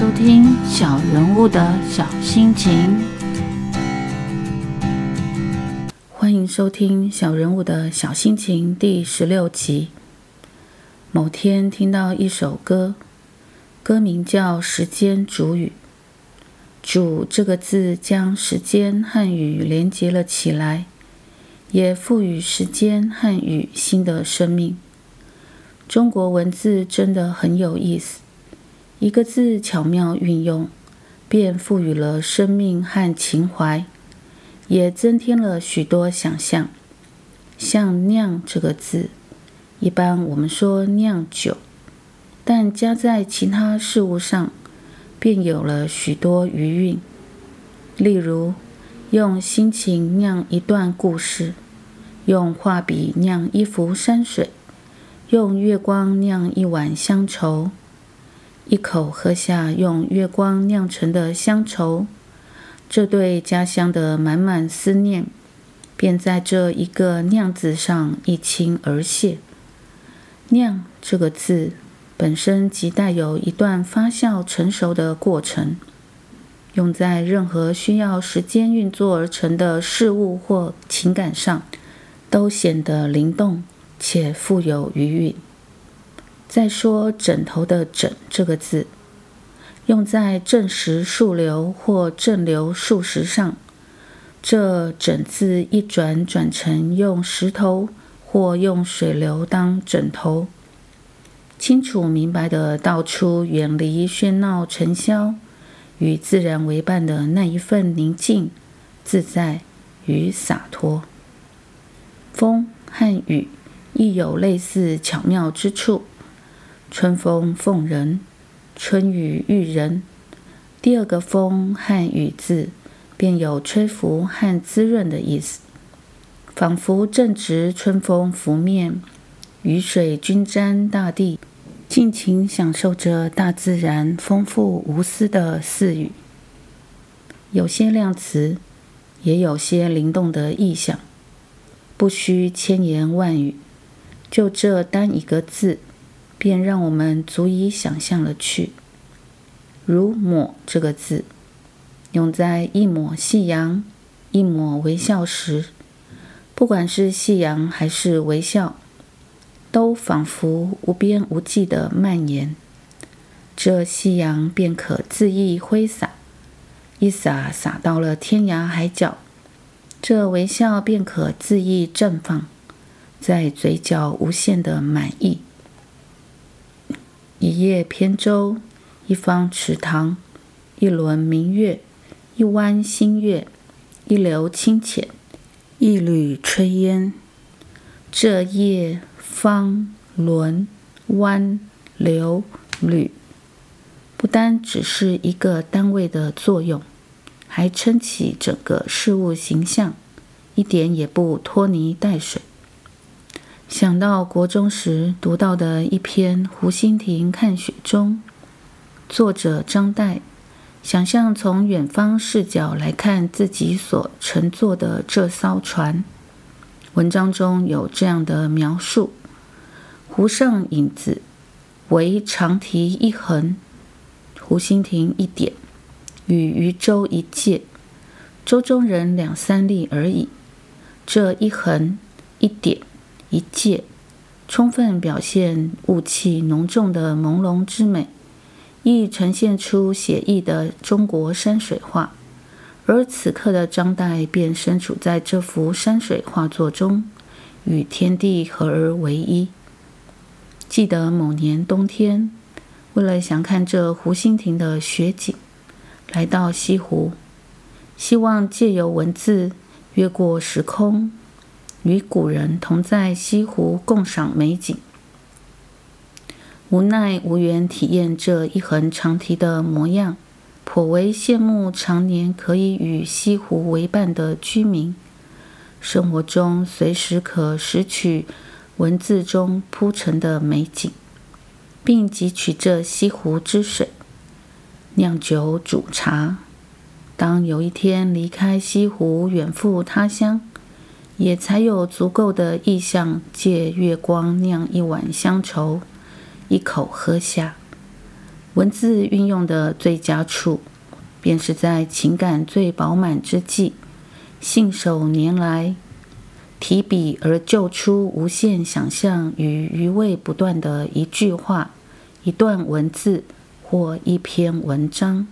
收听《小人物的小心情》。欢迎收听《小人物的小心情》第十六集。某天听到一首歌，歌名叫《时间煮雨》。煮这个字将时间和雨连接了起来，也赋予时间和雨新的生命。中国文字真的很有意思。一个字巧妙运用，便赋予了生命和情怀，也增添了许多想象。像“酿”这个字，一般我们说酿酒，但加在其他事物上，便有了许多余韵。例如，用心情酿一段故事，用画笔酿一幅山水，用月光酿一碗乡愁。一口喝下用月光酿成的乡愁，这对家乡的满满思念，便在这一个“酿”字上一倾而泻。酿这个字本身即带有一段发酵成熟的过程，用在任何需要时间运作而成的事物或情感上，都显得灵动且富有余韵。再说“枕头”的“枕”这个字，用在正时数流或正流数时上，这“枕”字一转转成用石头或用水流当枕头，清楚明白地道出远离喧闹尘嚣，与自然为伴的那一份宁静、自在与洒脱。风和雨亦有类似巧妙之处。春风奉人，春雨育人。第二个“风”和“雨”字，便有吹拂和滋润的意思，仿佛正值春风拂面，雨水均沾大地，尽情享受着大自然丰富无私的赐予。有些量词，也有些灵动的意象，不需千言万语，就这单一个字。便让我们足以想象了去。如“抹”这个字，用在一抹夕阳、一抹微笑时，不管是夕阳还是微笑，都仿佛无边无际的蔓延。这夕阳便可恣意挥洒，一洒洒到了天涯海角；这微笑便可恣意绽放，在嘴角无限的满意。一叶扁舟，一方池塘，一轮明月，一弯新月，一流清浅，一缕炊烟。这叶、方、轮、弯、流、缕，不单只是一个单位的作用，还撑起整个事物形象，一点也不拖泥带水。想到国中时读到的一篇《湖心亭看雪中》，作者张岱想象从远方视角来看自己所乘坐的这艘船。文章中有这样的描述：湖上影子为长堤一横，湖心亭一点，与渔舟一芥，舟中人两三粒而已。这一横一点。一介，充分表现雾气浓重的朦胧之美，亦呈现出写意的中国山水画。而此刻的张岱便身处在这幅山水画作中，与天地合而为一。记得某年冬天，为了想看这湖心亭的雪景，来到西湖，希望借由文字越过时空。与古人同在西湖共赏美景，无奈无缘体验这一横长堤的模样，颇为羡慕常年可以与西湖为伴的居民，生活中随时可拾取文字中铺陈的美景，并汲取这西湖之水，酿酒煮茶。当有一天离开西湖，远赴他乡。也才有足够的意象，借月光酿一碗乡愁，一口喝下。文字运用的最佳处，便是在情感最饱满之际，信手拈来，提笔而就出无限想象与余味不断的一句话、一段文字或一篇文章。